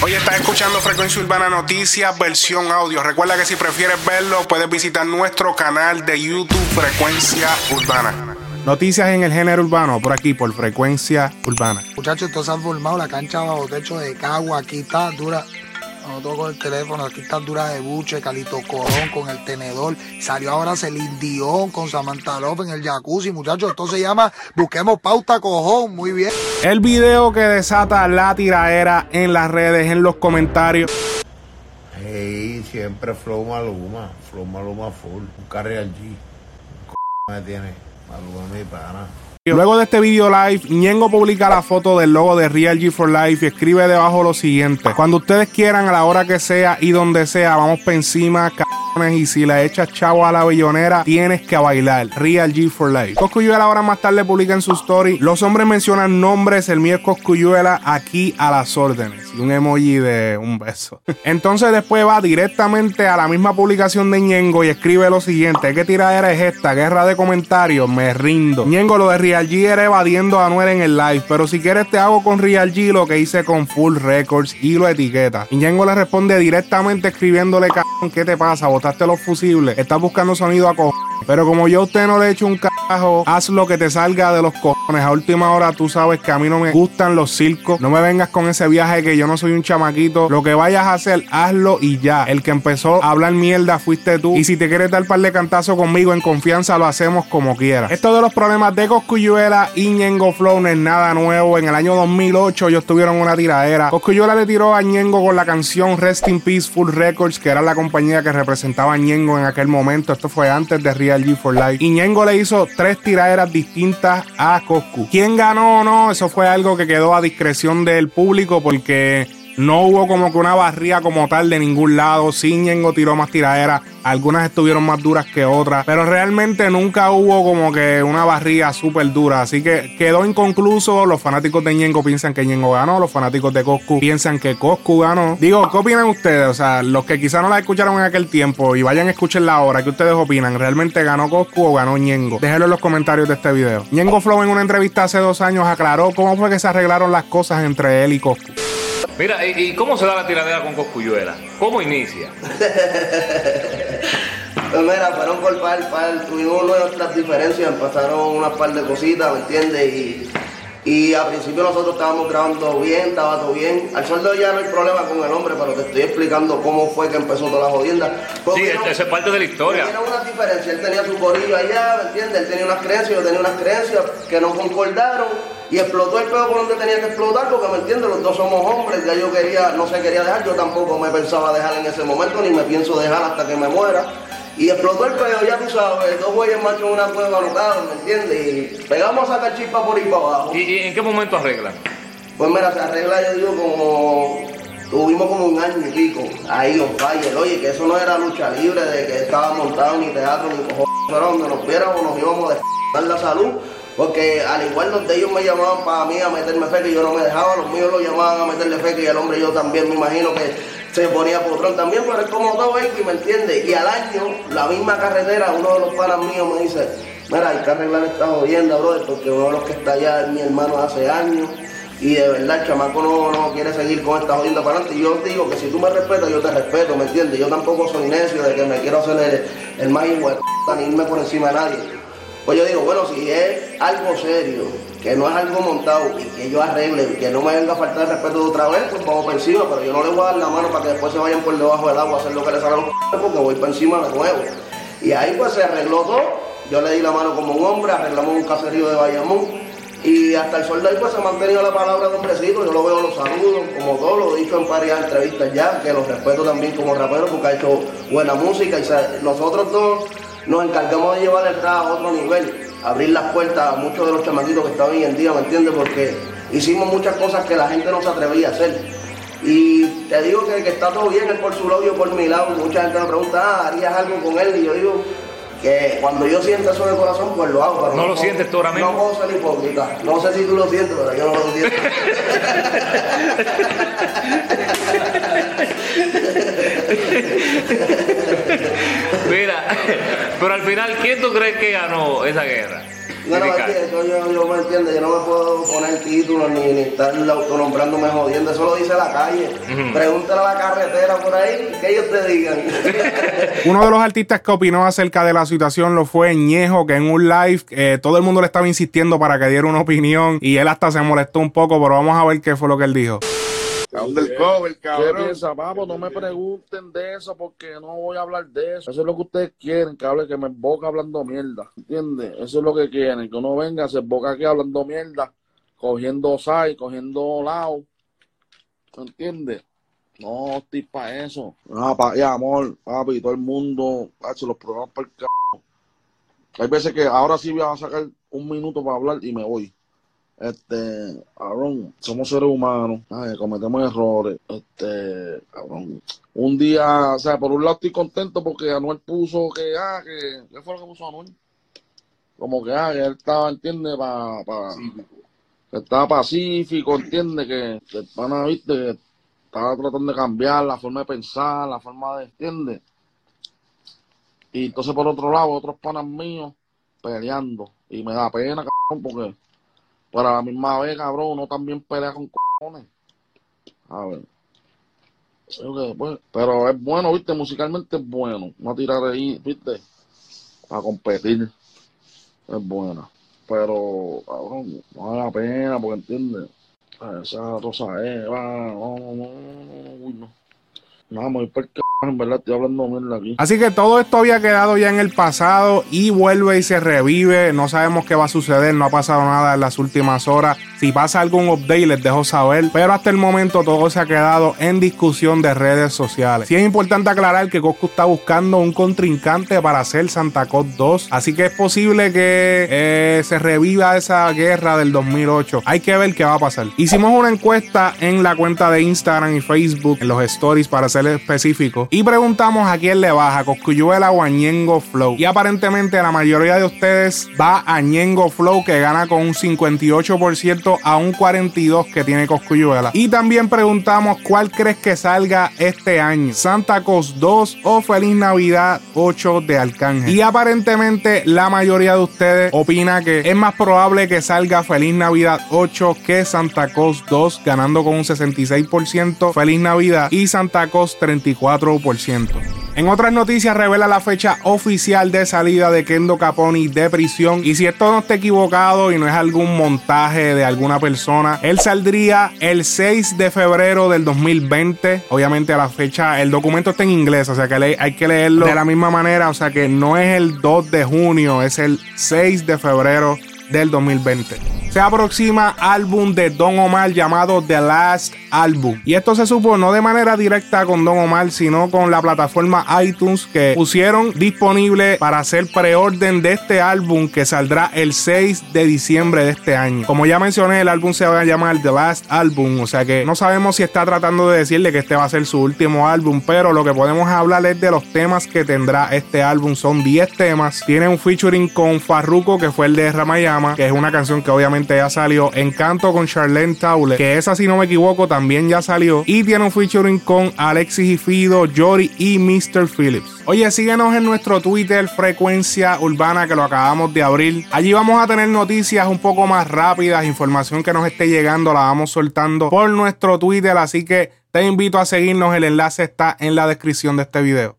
Hoy estás escuchando Frecuencia Urbana Noticias, versión audio. Recuerda que si prefieres verlo, puedes visitar nuestro canal de YouTube Frecuencia Urbana. Noticias en el género urbano, por aquí, por Frecuencia Urbana. Muchachos, todos se han formado la cancha bajo techo de Cagua. Aquí está dura. No toco el teléfono, aquí está dura de buche, Calito Corón con el tenedor. Salió ahora Celine Dion con Samantha Love en el jacuzzi. Muchachos, esto se llama Busquemos Pauta Cojón. Muy bien. El video que desata la tiraera en las redes, en los comentarios. Hey, siempre Flow Maluma, Flow Maluma full, un Carreal G. ¿Cómo me tiene? Maluma mi pana. Luego de este video live, Ñengo publica la foto del logo de Real G for Life y escribe debajo lo siguiente. Cuando ustedes quieran, a la hora que sea y donde sea, vamos para encima, y si le echas chavo a la billonera, tienes que bailar. Real G for Life. Coscuyuela ahora más tarde publica en su story. Los hombres mencionan nombres, el mío es Coscuyuela, aquí a las órdenes. Y un emoji de un beso. Entonces después va directamente a la misma publicación de Ñengo y escribe lo siguiente. ¿Qué tiradera es esta? Guerra de comentarios. Me rindo. Ñengo lo de Real G era evadiendo a Anuel en el live, pero si quieres te hago con Real G lo que hice con Full Records y lo etiqueta. Y Ñengo le responde directamente escribiéndole, cabrón, ¿qué te pasa? Botaste los fusibles, estás buscando sonido a cojones. Pero como yo a usted no le echo un carajo, haz lo que te salga de los cojones. A última hora tú sabes que a mí no me gustan los circos. No me vengas con ese viaje que yo no soy un chamaquito. Lo que vayas a hacer, hazlo y ya. El que empezó a hablar mierda fuiste tú. Y si te quieres dar par de cantazo conmigo en confianza, lo hacemos como quieras. Esto de los problemas de Coscuyuela y Ñengo Flow no es nada nuevo. En el año 2008 ellos tuvieron una tiradera. Coscuyuela le tiró a Ñengo con la canción Rest in Peace Full Records, que era la compañía que representaba a Ñengo en aquel momento. Esto fue antes de G for Life. Y Ñengo le hizo tres tiraderas distintas a Coscu. ¿Quién ganó o no? Eso fue algo que quedó a discreción del público porque no hubo como que una barría como tal de ningún lado. Ñengo tiró más tiraderas. Algunas estuvieron más duras que otras. Pero realmente nunca hubo como que una barría súper dura. Así que quedó inconcluso. Los fanáticos de Ñengo piensan que Ñengo ganó. Los fanáticos de Coscu piensan que Coscu ganó. Digo, ¿qué opinan ustedes? O sea, los que quizás no la escucharon en aquel tiempo y vayan a escucharla ahora, ¿qué ustedes opinan? ¿Realmente ganó Coscu o ganó Ñengo? Déjenlo en los comentarios de este video. Ñengo Flow en una entrevista hace dos años aclaró cómo fue que se arreglaron las cosas entre él y Coscu. Mira, ¿y, cómo se da la tiradera con Coscuyuela? ¿Cómo inicia? Pues mira, fueron por par, par, tuvimos nuestras diferencias, pasaron unas par de cositas, ¿me entiendes? Y, y al principio nosotros estábamos grabando bien, estaba todo bien. Al sueldo ya no hay problema con el hombre, pero te estoy explicando cómo fue que empezó toda la jodienda. Sí, hubieron- esa es parte de la historia. Hubieron unas diferencias, él tenía su corillo allá, ¿me entiendes? Él tenía unas creencias, yo tenía unas creencias que no concordaron y explotó el pedo por donde tenía que explotar, porque me entiendes, los dos somos hombres, ya yo quería, no se quería dejar, yo tampoco me pensaba dejar en ese momento, ni me pienso dejar hasta que me muera. Y explotó el pedo, ya tú sabes, dos güeyes machos en una cueva anotados, ¿me entiendes? Y pegamos a sacar chispa por ahí para abajo. ¿Y, y en qué momento arreglan? Pues mira, se arregla, yo digo, como. Tuvimos como un año y pico ahí on fire. Oye, que eso no era lucha libre, de que estaba montado ni teatro ni cojones. Pero donde nos viéramos nos íbamos a dar la salud. Porque al igual los de ellos me llamaban para mí a meterme fe que yo no me dejaba, los míos lo llamaban a meterle fe que el hombre yo también me imagino que se ponía potrón también, pero es como todo baby, ¿me entiendes? Y al año, la misma carretera, uno de los panas míos me dice, mira, hay que arreglar esta jodienda, brother, porque uno de los que está allá es mi hermano hace años. Y de verdad, el chamaco no, no quiere seguir con esta jodienda para adelante. Y yo digo que si tú me respetas, yo te respeto, ¿me entiendes? Yo tampoco soy necio de que me quiero hacer el, el más p***, ni irme por encima de nadie. Pues yo digo, bueno, si es algo serio, que no es algo montado y que yo arregle, y que no me venga a faltar el respeto de otra vez, pues vamos por encima, pero yo no le voy a dar la mano para que después se vayan por debajo del agua a hacer lo que les haga los porque voy por encima de nuevo. Y ahí pues se arregló todo, yo le di la mano como un hombre, arreglamos un caserío de Bayamón, y hasta el sol de ahí pues se ha mantenido la palabra de hombrecito, yo lo veo, los saludos, como todo, lo he dicho en varias entrevistas ya, que los respeto también como rapero porque ha hecho buena música y nosotros dos nos encargamos de llevar el rap a otro nivel, abrir las puertas a muchos de los chamaquitos que están hoy en día, ¿me entiendes? Porque hicimos muchas cosas que la gente no se atrevía a hacer. Y te digo que, que está todo bien, él por su lado, yo por mi lado. Mucha gente me pregunta, ah, ¿harías algo con él? Y yo digo que cuando yo siento eso en el corazón, pues lo hago. pero ¿No lo puedo- sientes tú ahora mismo? No puedo ser hipócrita. No sé si tú lo sientes, pero yo no lo siento. Mira, pero al final, ¿quién tú crees que ganó esa guerra? No, no, es que eso yo, yo me entiendo, yo no me puedo poner títulos ni, ni estar autonombrándome jodiendo, eso lo dice la calle. Pregúntale a la carretera por ahí, que ellos te digan. Uno de los artistas que opinó acerca de la situación lo fue Ñejo, que en un live eh, todo el mundo le estaba insistiendo para que diera una opinión y él hasta se molestó un poco, pero vamos a ver qué fue lo que él dijo. ¿Qué piensa, vamos? No me pregunten de eso porque no voy a hablar de eso. Eso es lo que ustedes quieren, que hable, que me emboca hablando mierda. ¿Entiendes? Eso es lo que quieren, que uno venga, se emboca aquí hablando mierda, cogiendo sai, cogiendo lao. ¿Entiendes? No estoy para eso. Ah, pa, ya, amor, papi, todo el mundo, hace los programas para el c. Hay veces que ahora sí voy a sacar un minuto para hablar y me voy. Este, cabrón, somos seres humanos, ay, cometemos errores. Este, cabrón, un día, o sea, por un lado estoy contento porque Anuel puso que, ah, que, ¿qué fue lo que puso Anuel? Como que, ah, que él estaba, entiende, para, pa, estaba pacífico, entiende, que, que el pana, viste, que estaba tratando de cambiar la forma de pensar, la forma de, entiende. Y entonces por otro lado, otros panas míos peleando. Y me da pena, cabrón, porque pero a la misma vez, cabrón, uno también pelea con cojones. A ver. Pues, pero es bueno, viste, musicalmente es bueno. No tirar ahí, viste, a competir. Es buena. Pero, cabrón, no vale la pena, porque entiendes. Esa rosa es, va, no, no, no, no, no. Vamos a ir por Así que todo esto había quedado ya en el pasado y vuelve y se revive. No sabemos qué va a suceder, no ha pasado nada en las últimas horas. Si pasa algún update les dejo saber, pero hasta el momento todo se ha quedado en discusión de redes sociales. Sí es importante aclarar que Coscu está buscando un contrincante para hacer Santa Claus 2, así que es posible que eh, se reviva esa guerra del 2008. Hay que ver qué va a pasar. Hicimos una encuesta en la cuenta de Instagram y Facebook, en los stories para ser específico, y preguntamos a quién le baja, Coscuyuela o a Ñengo Flow. Y aparentemente la mayoría de ustedes va a Ñengo Flow que gana con un 58% a un 42 que tiene Coscuyuela. Y también preguntamos cuál crees que salga este año, Santa Cos 2 o Feliz Navidad 8 de Arcángel. Y aparentemente la mayoría de ustedes opina que es más probable que salga Feliz Navidad 8 que Santa Cos 2, ganando con un 66% Feliz Navidad y Santa Cos 34%. En otras noticias revela la fecha oficial de salida de Kendo Caponi de prisión y si esto no está equivocado y no es algún montaje de alguna persona, él saldría el 6 de febrero del 2020. Obviamente a la fecha, el documento está en inglés, o sea que hay que leerlo de la misma manera, o sea que no es el 2 de junio, es el 6 de febrero del 2020. Se aproxima álbum de Don Omar llamado The Last Album. Y esto se supo no de manera directa con Don Omar, sino con la plataforma iTunes que pusieron disponible para hacer preorden de este álbum que saldrá el 6 de diciembre de este año. Como ya mencioné, el álbum se va a llamar The Last Album, o sea que no sabemos si está tratando de decirle que este va a ser su último álbum, pero lo que podemos hablar es de los temas que tendrá este álbum. Son 10 temas. Tiene un featuring con Farruko, que fue el de Ramayama, que es una canción que obviamente ya salió. Encanto con Charlene Taule, que esa si no me equivoco también ya salió. Y tiene un featuring con Alexis y Fido, Jory y Mr. Phillips. Oye, síguenos en nuestro Twitter Frecuencia Urbana que lo acabamos de abrir. Allí vamos a tener noticias un poco más rápidas, información que nos esté llegando la vamos soltando por nuestro Twitter, así que te invito a seguirnos, el enlace está en la descripción de este video.